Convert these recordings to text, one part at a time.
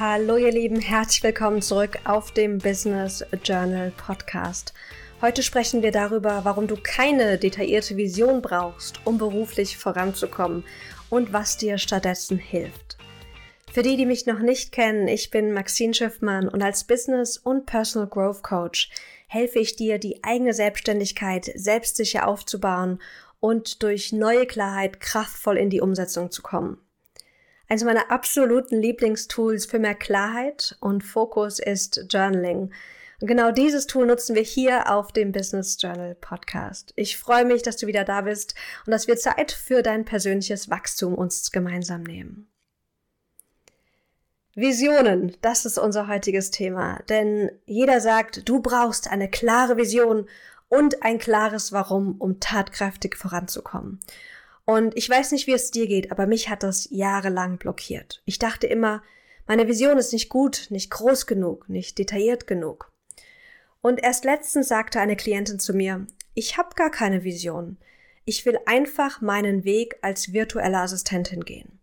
Hallo ihr Lieben, herzlich willkommen zurück auf dem Business Journal Podcast. Heute sprechen wir darüber, warum du keine detaillierte Vision brauchst, um beruflich voranzukommen und was dir stattdessen hilft. Für die, die mich noch nicht kennen, ich bin Maxine Schiffmann und als Business- und Personal Growth Coach helfe ich dir, die eigene Selbstständigkeit selbstsicher aufzubauen und durch neue Klarheit kraftvoll in die Umsetzung zu kommen. Eines meiner absoluten Lieblingstools für mehr Klarheit und Fokus ist Journaling. Und genau dieses Tool nutzen wir hier auf dem Business Journal Podcast. Ich freue mich, dass du wieder da bist und dass wir Zeit für dein persönliches Wachstum uns gemeinsam nehmen. Visionen, das ist unser heutiges Thema, denn jeder sagt, du brauchst eine klare Vision und ein klares Warum, um tatkräftig voranzukommen. Und ich weiß nicht, wie es dir geht, aber mich hat das jahrelang blockiert. Ich dachte immer, meine Vision ist nicht gut, nicht groß genug, nicht detailliert genug. Und erst letztens sagte eine Klientin zu mir, ich habe gar keine Vision. Ich will einfach meinen Weg als virtuelle Assistentin gehen.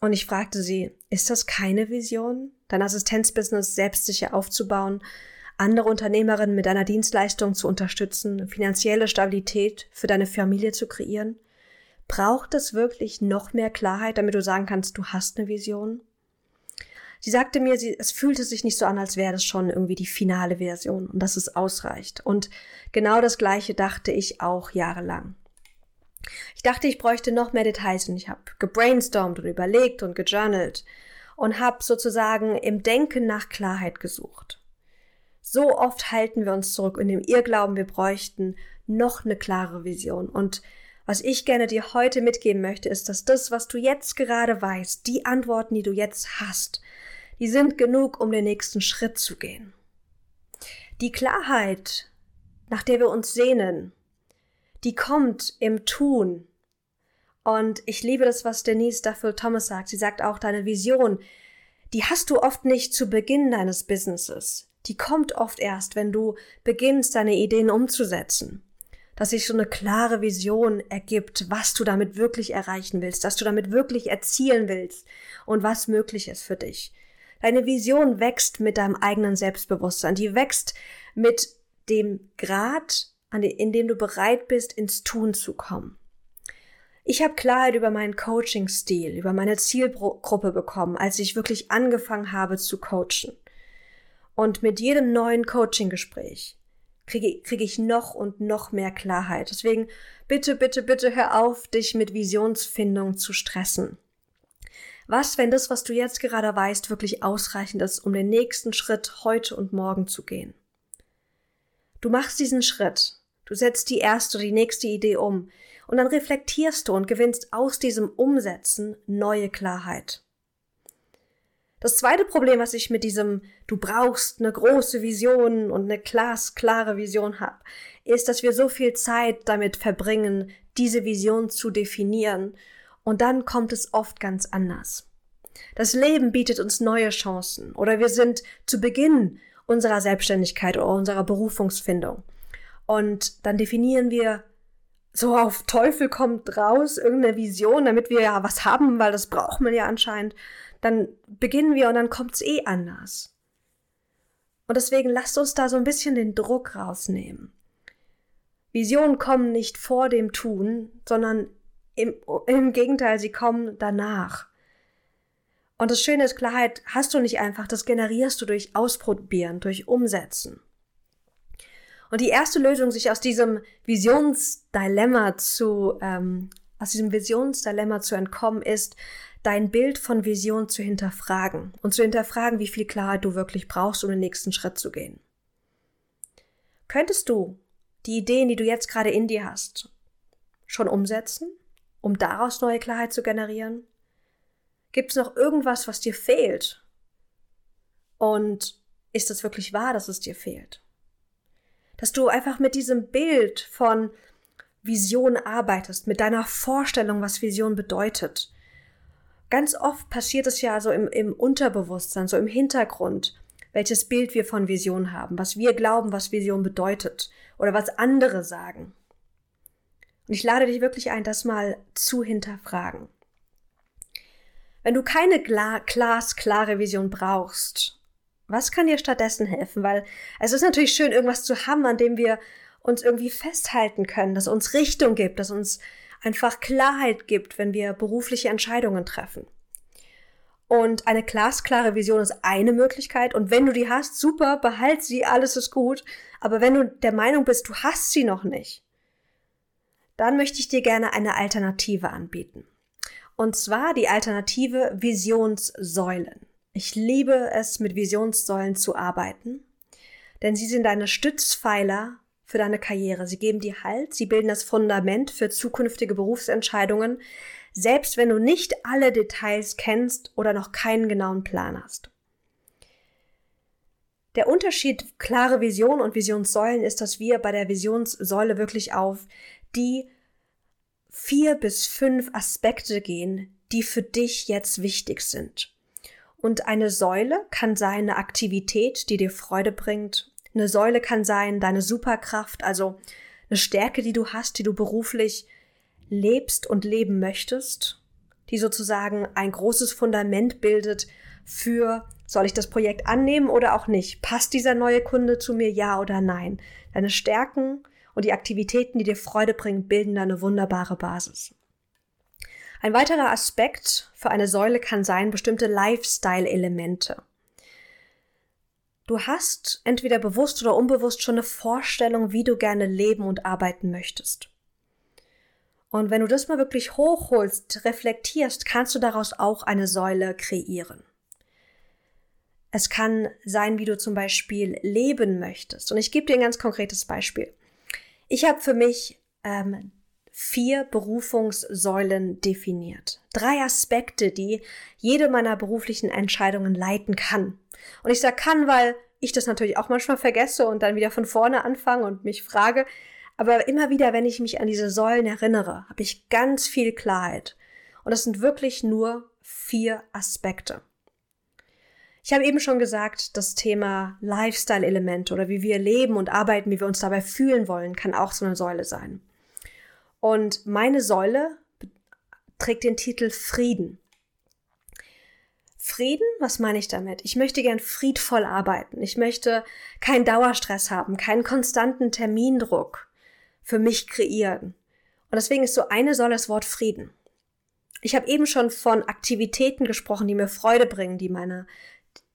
Und ich fragte sie, ist das keine Vision, dein Assistenzbusiness selbstsicher aufzubauen, andere Unternehmerinnen mit deiner Dienstleistung zu unterstützen, finanzielle Stabilität für deine Familie zu kreieren? Braucht es wirklich noch mehr Klarheit, damit du sagen kannst, du hast eine Vision? Sie sagte mir, sie, es fühlte sich nicht so an, als wäre das schon irgendwie die finale Version und dass es ausreicht. Und genau das Gleiche dachte ich auch jahrelang. Ich dachte, ich bräuchte noch mehr Details und ich habe gebrainstormt und überlegt und gejournalt und habe sozusagen im Denken nach Klarheit gesucht. So oft halten wir uns zurück in dem Irrglauben, wir bräuchten noch eine klare Vision. Und was ich gerne dir heute mitgeben möchte, ist, dass das, was du jetzt gerade weißt, die Antworten, die du jetzt hast, die sind genug, um den nächsten Schritt zu gehen. Die Klarheit, nach der wir uns sehnen, die kommt im Tun. Und ich liebe das, was Denise Duffield Thomas sagt. Sie sagt auch, deine Vision, die hast du oft nicht zu Beginn deines Businesses. Die kommt oft erst, wenn du beginnst, deine Ideen umzusetzen dass sich so eine klare Vision ergibt, was du damit wirklich erreichen willst, dass du damit wirklich erzielen willst und was möglich ist für dich. Deine Vision wächst mit deinem eigenen Selbstbewusstsein, die wächst mit dem Grad, in dem du bereit bist, ins Tun zu kommen. Ich habe Klarheit über meinen Coaching-Stil, über meine Zielgruppe bekommen, als ich wirklich angefangen habe zu coachen. Und mit jedem neuen Coaching-Gespräch kriege, kriege ich noch und noch mehr Klarheit. Deswegen bitte, bitte, bitte hör auf, dich mit Visionsfindung zu stressen. Was, wenn das, was du jetzt gerade weißt, wirklich ausreichend ist, um den nächsten Schritt heute und morgen zu gehen? Du machst diesen Schritt, du setzt die erste die nächste Idee um und dann reflektierst du und gewinnst aus diesem Umsetzen neue Klarheit. Das zweite Problem, was ich mit diesem du brauchst eine große Vision und eine glasklare Vision habe, ist, dass wir so viel Zeit damit verbringen, diese Vision zu definieren. Und dann kommt es oft ganz anders. Das Leben bietet uns neue Chancen oder wir sind zu Beginn unserer Selbstständigkeit oder unserer Berufungsfindung. Und dann definieren wir so auf Teufel kommt raus irgendeine Vision, damit wir ja was haben, weil das braucht man ja anscheinend dann beginnen wir und dann kommt's eh anders. Und deswegen lasst uns da so ein bisschen den Druck rausnehmen. Visionen kommen nicht vor dem Tun, sondern im, im Gegenteil, sie kommen danach. Und das Schöne ist, Klarheit hast du nicht einfach, das generierst du durch Ausprobieren, durch Umsetzen. Und die erste Lösung, sich aus diesem Visionsdilemma zu, ähm, aus diesem Visionsdilemma zu entkommen, ist, dein Bild von Vision zu hinterfragen und zu hinterfragen, wie viel Klarheit du wirklich brauchst, um den nächsten Schritt zu gehen. Könntest du die Ideen, die du jetzt gerade in dir hast, schon umsetzen, um daraus neue Klarheit zu generieren? Gibt es noch irgendwas, was dir fehlt? Und ist es wirklich wahr, dass es dir fehlt? Dass du einfach mit diesem Bild von Vision arbeitest, mit deiner Vorstellung, was Vision bedeutet, ganz oft passiert es ja so im, im Unterbewusstsein, so im Hintergrund, welches Bild wir von Vision haben, was wir glauben, was Vision bedeutet oder was andere sagen. Und ich lade dich wirklich ein, das mal zu hinterfragen. Wenn du keine glasklare Vision brauchst, was kann dir stattdessen helfen? Weil es ist natürlich schön, irgendwas zu haben, an dem wir uns irgendwie festhalten können, das uns Richtung gibt, das uns einfach Klarheit gibt, wenn wir berufliche Entscheidungen treffen. Und eine glasklare Vision ist eine Möglichkeit. Und wenn du die hast, super, behalt sie, alles ist gut. Aber wenn du der Meinung bist, du hast sie noch nicht, dann möchte ich dir gerne eine Alternative anbieten. Und zwar die Alternative Visionssäulen. Ich liebe es, mit Visionssäulen zu arbeiten, denn sie sind deine Stützpfeiler für deine Karriere. Sie geben dir Halt, sie bilden das Fundament für zukünftige Berufsentscheidungen, selbst wenn du nicht alle Details kennst oder noch keinen genauen Plan hast. Der Unterschied klare Vision und Visionssäulen ist, dass wir bei der Visionssäule wirklich auf die vier bis fünf Aspekte gehen, die für dich jetzt wichtig sind. Und eine Säule kann sein eine Aktivität, die dir Freude bringt. Eine Säule kann sein deine Superkraft, also eine Stärke, die du hast, die du beruflich lebst und leben möchtest, die sozusagen ein großes Fundament bildet für, soll ich das Projekt annehmen oder auch nicht? Passt dieser neue Kunde zu mir, ja oder nein? Deine Stärken und die Aktivitäten, die dir Freude bringen, bilden da eine wunderbare Basis. Ein weiterer Aspekt für eine Säule kann sein bestimmte Lifestyle-Elemente. Du hast entweder bewusst oder unbewusst schon eine Vorstellung, wie du gerne leben und arbeiten möchtest. Und wenn du das mal wirklich hochholst, reflektierst, kannst du daraus auch eine Säule kreieren. Es kann sein, wie du zum Beispiel leben möchtest. Und ich gebe dir ein ganz konkretes Beispiel. Ich habe für mich ähm, vier Berufungssäulen definiert. Drei Aspekte, die jede meiner beruflichen Entscheidungen leiten kann. Und ich sage kann, weil ich das natürlich auch manchmal vergesse und dann wieder von vorne anfange und mich frage. Aber immer wieder, wenn ich mich an diese Säulen erinnere, habe ich ganz viel Klarheit. Und das sind wirklich nur vier Aspekte. Ich habe eben schon gesagt, das Thema Lifestyle-Element oder wie wir leben und arbeiten, wie wir uns dabei fühlen wollen, kann auch so eine Säule sein. Und meine Säule trägt den Titel Frieden. Frieden, was meine ich damit? Ich möchte gern friedvoll arbeiten. Ich möchte keinen Dauerstress haben, keinen konstanten Termindruck für mich kreieren. Und deswegen ist so eine Säule das Wort Frieden. Ich habe eben schon von Aktivitäten gesprochen, die mir Freude bringen, die meine,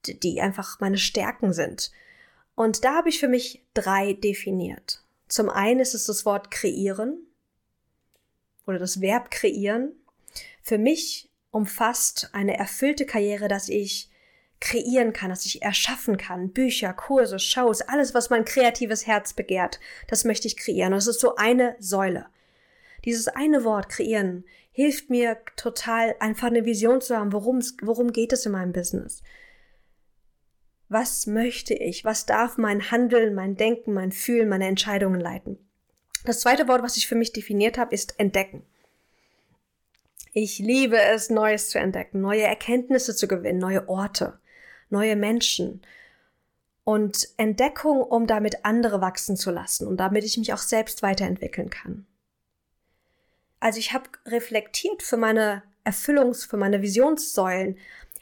die einfach meine Stärken sind. Und da habe ich für mich drei definiert. Zum einen ist es das Wort kreieren oder das Verb kreieren für mich umfasst eine erfüllte Karriere, dass ich kreieren kann, dass ich erschaffen kann. Bücher, Kurse, Shows, alles, was mein kreatives Herz begehrt, das möchte ich kreieren. Es ist so eine Säule. Dieses eine Wort kreieren hilft mir total, einfach eine Vision zu haben, worum, worum geht es in meinem Business. Was möchte ich? Was darf mein Handeln, mein Denken, mein Fühlen, meine Entscheidungen leiten? Das zweite Wort, was ich für mich definiert habe, ist entdecken. Ich liebe es, Neues zu entdecken, neue Erkenntnisse zu gewinnen, neue Orte, neue Menschen und Entdeckung, um damit andere wachsen zu lassen und damit ich mich auch selbst weiterentwickeln kann. Also ich habe reflektiert für meine Erfüllungs-, für meine Visionssäulen,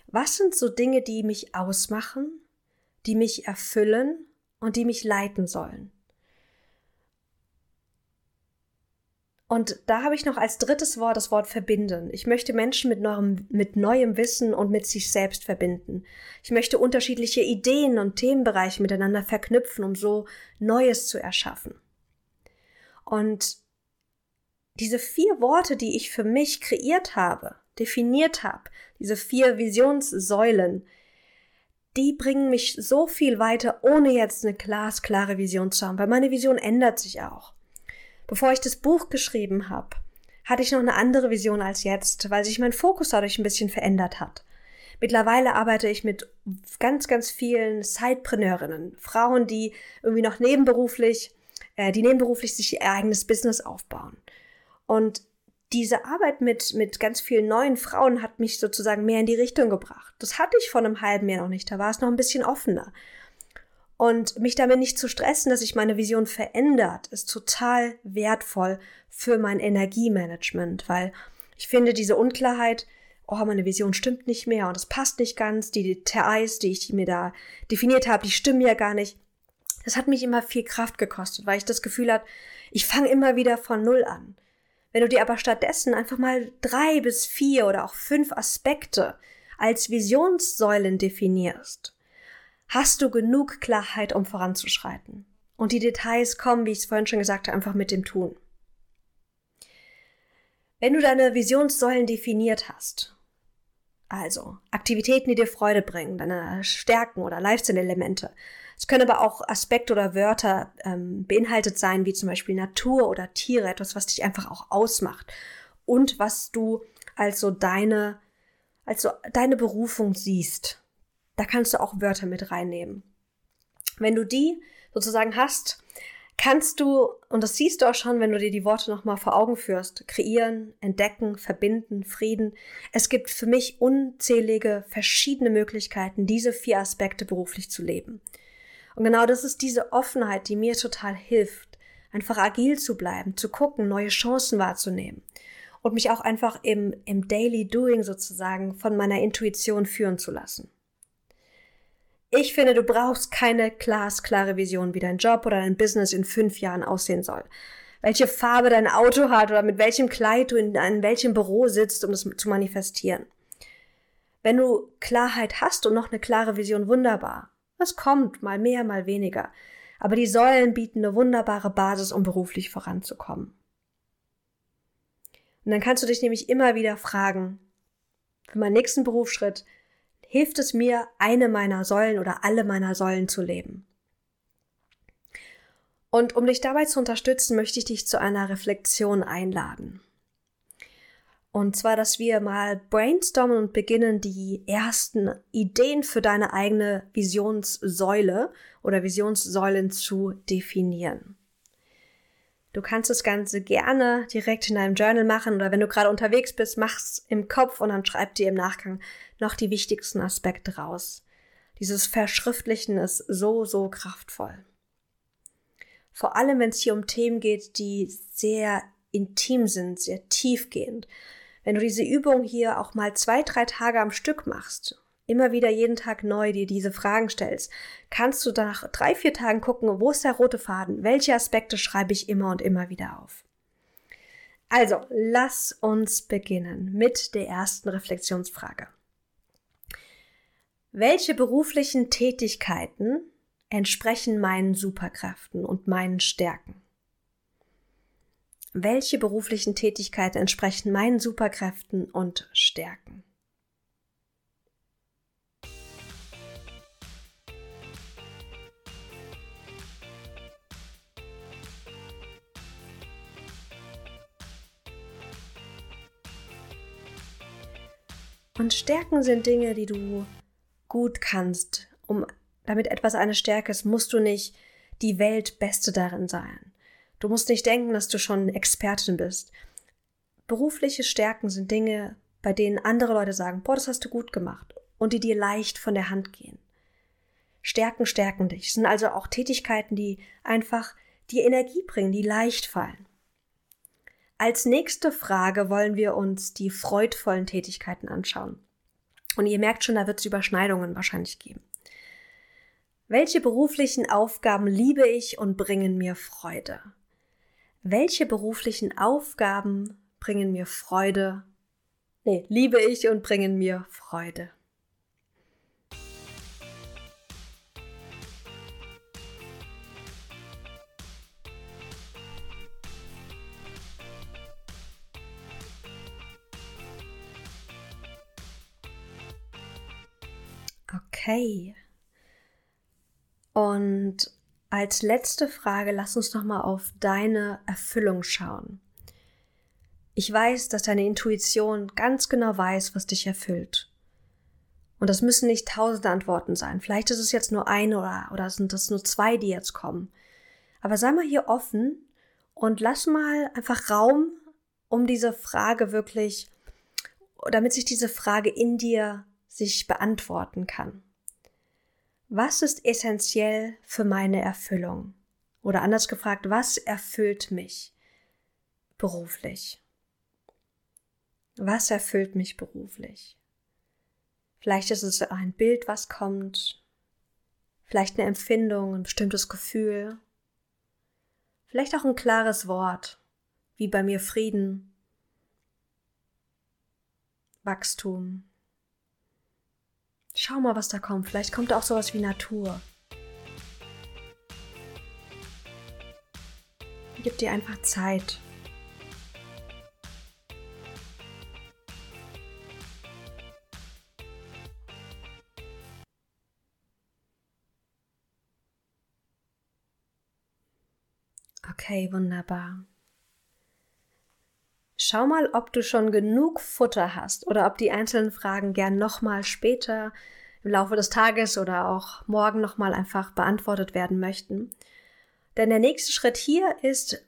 was sind so Dinge, die mich ausmachen, die mich erfüllen und die mich leiten sollen. Und da habe ich noch als drittes Wort das Wort verbinden. Ich möchte Menschen mit neuem, mit neuem Wissen und mit sich selbst verbinden. Ich möchte unterschiedliche Ideen und Themenbereiche miteinander verknüpfen, um so Neues zu erschaffen. Und diese vier Worte, die ich für mich kreiert habe, definiert habe, diese vier Visionssäulen, die bringen mich so viel weiter, ohne jetzt eine glasklare Vision zu haben, weil meine Vision ändert sich auch. Bevor ich das Buch geschrieben habe, hatte ich noch eine andere Vision als jetzt, weil sich mein Fokus dadurch ein bisschen verändert hat. Mittlerweile arbeite ich mit ganz, ganz vielen Sidepreneurinnen, Frauen, die irgendwie noch nebenberuflich, äh, die nebenberuflich sich ihr eigenes Business aufbauen. Und diese Arbeit mit, mit ganz vielen neuen Frauen hat mich sozusagen mehr in die Richtung gebracht. Das hatte ich vor einem halben Jahr noch nicht, da war es noch ein bisschen offener. Und mich damit nicht zu stressen, dass sich meine Vision verändert, ist total wertvoll für mein Energiemanagement, weil ich finde, diese Unklarheit oh, meine Vision stimmt nicht mehr und es passt nicht ganz, die Details, die ich mir da definiert habe, die stimmen ja gar nicht. Das hat mich immer viel Kraft gekostet, weil ich das Gefühl hatte, ich fange immer wieder von Null an. Wenn du dir aber stattdessen einfach mal drei bis vier oder auch fünf Aspekte als Visionssäulen definierst, hast du genug Klarheit, um voranzuschreiten. Und die Details kommen, wie ich es vorhin schon gesagt habe, einfach mit dem Tun. Wenn du deine Visionssäulen definiert hast, also Aktivitäten, die dir Freude bringen, deine Stärken oder Lifestyle-Elemente, es können aber auch Aspekte oder Wörter ähm, beinhaltet sein, wie zum Beispiel Natur oder Tiere, etwas, was dich einfach auch ausmacht und was du als so deine, als so deine Berufung siehst. Da kannst du auch Wörter mit reinnehmen. Wenn du die sozusagen hast, kannst du, und das siehst du auch schon, wenn du dir die Worte nochmal vor Augen führst, kreieren, entdecken, verbinden, Frieden. Es gibt für mich unzählige verschiedene Möglichkeiten, diese vier Aspekte beruflich zu leben. Und genau das ist diese Offenheit, die mir total hilft, einfach agil zu bleiben, zu gucken, neue Chancen wahrzunehmen und mich auch einfach im, im Daily Doing sozusagen von meiner Intuition führen zu lassen. Ich finde, du brauchst keine glasklare Vision, wie dein Job oder dein Business in fünf Jahren aussehen soll. Welche Farbe dein Auto hat oder mit welchem Kleid du in, in welchem Büro sitzt, um das zu manifestieren. Wenn du Klarheit hast und noch eine klare Vision, wunderbar. Es kommt, mal mehr, mal weniger. Aber die Säulen bieten eine wunderbare Basis, um beruflich voranzukommen. Und dann kannst du dich nämlich immer wieder fragen, für meinen nächsten Berufsschritt, hilft es mir, eine meiner Säulen oder alle meiner Säulen zu leben? Und um dich dabei zu unterstützen, möchte ich dich zu einer Reflexion einladen. Und zwar, dass wir mal brainstormen und beginnen, die ersten Ideen für deine eigene Visionssäule oder Visionssäulen zu definieren. Du kannst das Ganze gerne direkt in deinem Journal machen oder wenn du gerade unterwegs bist, mach's im Kopf und dann schreib dir im Nachgang noch die wichtigsten Aspekte raus. Dieses Verschriftlichen ist so, so kraftvoll. Vor allem, wenn es hier um Themen geht, die sehr intim sind, sehr tiefgehend wenn du diese Übung hier auch mal zwei, drei Tage am Stück machst, immer wieder jeden Tag neu dir diese Fragen stellst, kannst du nach drei, vier Tagen gucken, wo ist der rote Faden? Welche Aspekte schreibe ich immer und immer wieder auf? Also, lass uns beginnen mit der ersten Reflexionsfrage. Welche beruflichen Tätigkeiten entsprechen meinen Superkräften und meinen Stärken? welche beruflichen Tätigkeiten entsprechen meinen Superkräften und Stärken. Und Stärken sind Dinge, die du gut kannst. Um damit etwas eine Stärke ist, musst du nicht die Weltbeste darin sein. Du musst nicht denken, dass du schon Expertin bist. Berufliche Stärken sind Dinge, bei denen andere Leute sagen, boah, das hast du gut gemacht und die dir leicht von der Hand gehen. Stärken stärken dich. Das sind also auch Tätigkeiten, die einfach dir Energie bringen, die leicht fallen. Als nächste Frage wollen wir uns die freudvollen Tätigkeiten anschauen. Und ihr merkt schon, da wird es Überschneidungen wahrscheinlich geben. Welche beruflichen Aufgaben liebe ich und bringen mir Freude? welche beruflichen Aufgaben bringen mir Freude? Nee, liebe ich und bringen mir Freude. Okay. Und als letzte Frage lass uns noch mal auf deine Erfüllung schauen. Ich weiß, dass deine Intuition ganz genau weiß, was dich erfüllt. Und das müssen nicht tausende Antworten sein. Vielleicht ist es jetzt nur eine oder, oder sind das nur zwei, die jetzt kommen. Aber sei mal hier offen und lass mal einfach Raum, um diese Frage wirklich, damit sich diese Frage in dir sich beantworten kann. Was ist essentiell für meine Erfüllung? Oder anders gefragt, was erfüllt mich beruflich? Was erfüllt mich beruflich? Vielleicht ist es ein Bild, was kommt, vielleicht eine Empfindung, ein bestimmtes Gefühl, vielleicht auch ein klares Wort, wie bei mir Frieden, Wachstum. Schau mal, was da kommt. Vielleicht kommt da auch sowas wie Natur. Gib dir einfach Zeit. Okay, wunderbar. Schau mal, ob du schon genug Futter hast oder ob die einzelnen Fragen gern nochmal später im Laufe des Tages oder auch morgen nochmal einfach beantwortet werden möchten. Denn der nächste Schritt hier ist,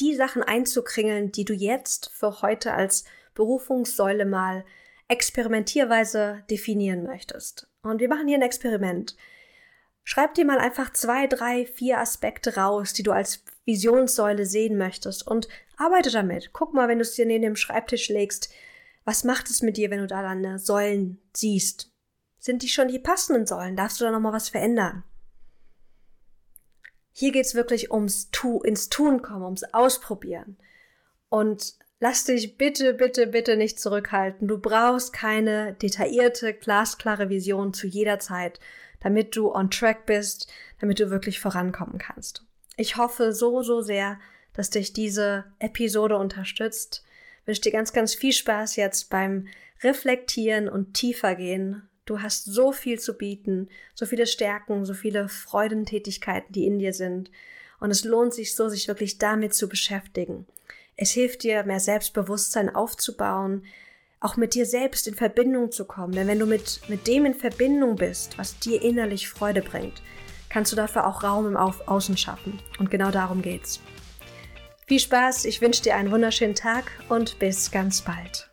die Sachen einzukringeln, die du jetzt für heute als Berufungssäule mal experimentierweise definieren möchtest. Und wir machen hier ein Experiment. Schreib dir mal einfach zwei, drei, vier Aspekte raus, die du als Visionssäule sehen möchtest und arbeite damit. Guck mal, wenn du es dir neben dem Schreibtisch legst, was macht es mit dir, wenn du da deine Säulen siehst? Sind die schon die passenden Säulen? Darfst du da nochmal was verändern? Hier geht's wirklich ums tu ins Tun kommen, ums Ausprobieren. Und lass dich bitte, bitte, bitte nicht zurückhalten. Du brauchst keine detaillierte, glasklare Vision zu jeder Zeit, damit du on track bist, damit du wirklich vorankommen kannst. Ich hoffe so, so sehr, dass dich diese Episode unterstützt. Ich wünsche dir ganz, ganz viel Spaß jetzt beim Reflektieren und tiefer gehen. Du hast so viel zu bieten, so viele Stärken, so viele Freudentätigkeiten, die in dir sind. Und es lohnt sich so, sich wirklich damit zu beschäftigen. Es hilft dir, mehr Selbstbewusstsein aufzubauen, auch mit dir selbst in Verbindung zu kommen. Denn wenn du mit, mit dem in Verbindung bist, was dir innerlich Freude bringt, kannst du dafür auch Raum im Auf Außen schaffen. Und genau darum geht's. Viel Spaß, ich wünsche dir einen wunderschönen Tag und bis ganz bald.